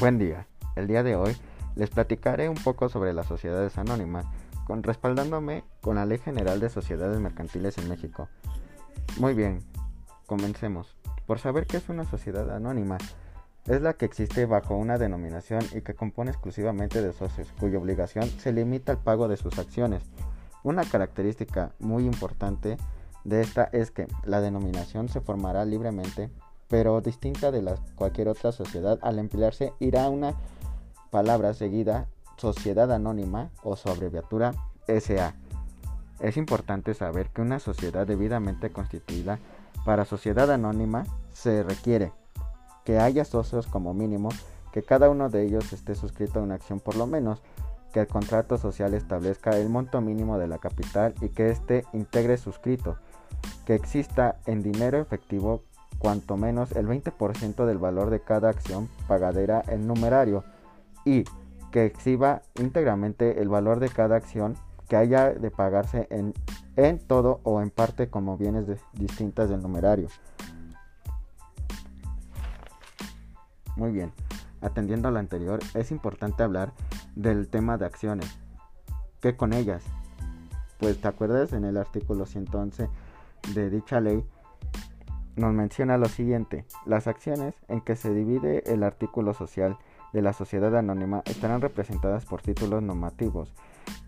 Buen día. El día de hoy les platicaré un poco sobre las sociedades anónimas, con respaldándome con la Ley General de Sociedades Mercantiles en México. Muy bien, comencemos. Por saber qué es una sociedad anónima, es la que existe bajo una denominación y que compone exclusivamente de socios, cuya obligación se limita al pago de sus acciones. Una característica muy importante de esta es que la denominación se formará libremente pero distinta de cualquier otra sociedad, al emplearse irá una palabra seguida, sociedad anónima o su abreviatura SA. Es importante saber que una sociedad debidamente constituida para sociedad anónima se requiere que haya socios como mínimo, que cada uno de ellos esté suscrito a una acción por lo menos, que el contrato social establezca el monto mínimo de la capital y que éste integre suscrito, que exista en dinero efectivo cuanto menos el 20% del valor de cada acción pagadera en numerario y que exhiba íntegramente el valor de cada acción que haya de pagarse en, en todo o en parte como bienes distintas del numerario. Muy bien, atendiendo a lo anterior, es importante hablar del tema de acciones. ¿Qué con ellas? Pues te acuerdas en el artículo 111 de dicha ley nos menciona lo siguiente, las acciones en que se divide el artículo social de la sociedad anónima estarán representadas por títulos normativos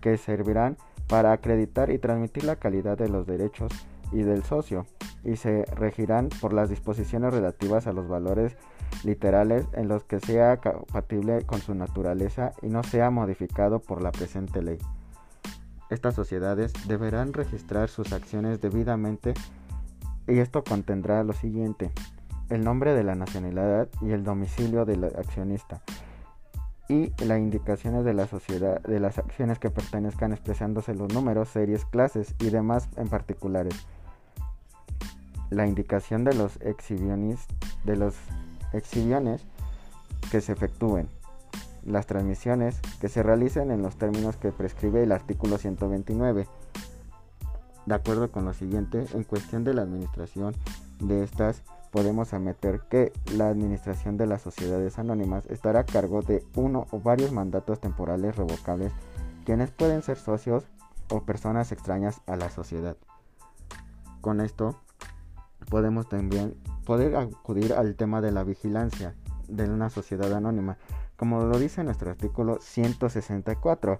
que servirán para acreditar y transmitir la calidad de los derechos y del socio y se regirán por las disposiciones relativas a los valores literales en los que sea compatible con su naturaleza y no sea modificado por la presente ley. Estas sociedades deberán registrar sus acciones debidamente y esto contendrá lo siguiente, el nombre de la nacionalidad y el domicilio del accionista y las indicaciones de la sociedad de las acciones que pertenezcan expresándose los números, series, clases y demás en particulares. La indicación de los de los exhibiones que se efectúen. Las transmisiones que se realicen en los términos que prescribe el artículo 129 de acuerdo con lo siguiente, en cuestión de la administración de estas, podemos admitir que la administración de las sociedades anónimas estará a cargo de uno o varios mandatos temporales revocables, quienes pueden ser socios o personas extrañas a la sociedad. Con esto, podemos también poder acudir al tema de la vigilancia de una sociedad anónima, como lo dice nuestro artículo 164,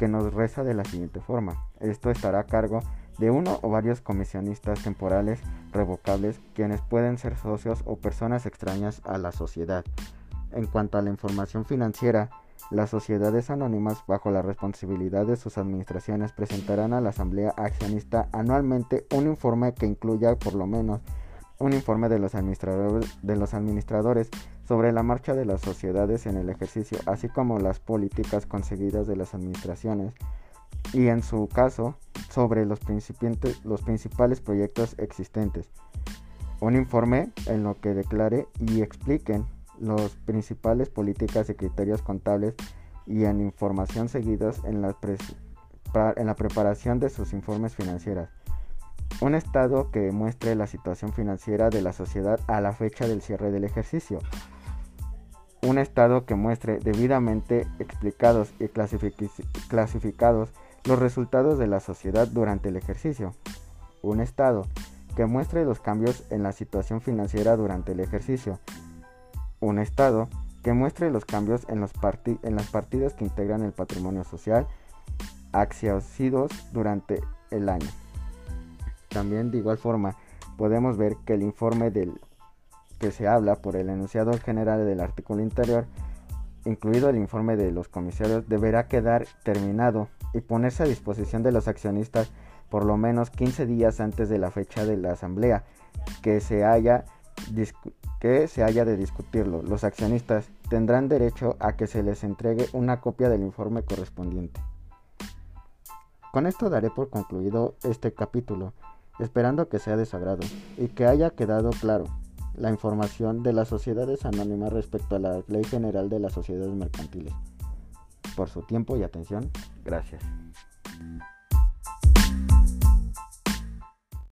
que nos reza de la siguiente forma. Esto estará a cargo de uno o varios comisionistas temporales revocables quienes pueden ser socios o personas extrañas a la sociedad. En cuanto a la información financiera, las sociedades anónimas bajo la responsabilidad de sus administraciones presentarán a la Asamblea Accionista anualmente un informe que incluya por lo menos un informe de los, administradores, de los administradores sobre la marcha de las sociedades en el ejercicio, así como las políticas conseguidas de las administraciones y en su caso sobre los, principales proyectos existentes. Un informe en lo que declare y expliquen las principales políticas y criterios contables y en información la, en la preparación de sus informes financieros. Un estado que muestre la situación financiera de la sociedad a la fecha del cierre del ejercicio. Un estado que muestre debidamente explicados y clasificados los resultados de la sociedad durante el ejercicio. Un estado que muestre los cambios en la situación financiera durante el ejercicio. Un estado que muestre los cambios en, los en las partidas que integran el patrimonio social accesidos durante el año. También de igual forma podemos ver que el informe del que se habla por el enunciado general del artículo interior incluido el informe de los comisarios, deberá quedar terminado y ponerse a disposición de los accionistas por lo menos 15 días antes de la fecha de la asamblea que se haya, que se haya de discutirlo. Los accionistas tendrán derecho a que se les entregue una copia del informe correspondiente. Con esto daré por concluido este capítulo, esperando que sea de sagrado y que haya quedado claro la información de las sociedades anónimas respecto a la Ley General de las Sociedades Mercantiles. Por su tiempo y atención, gracias.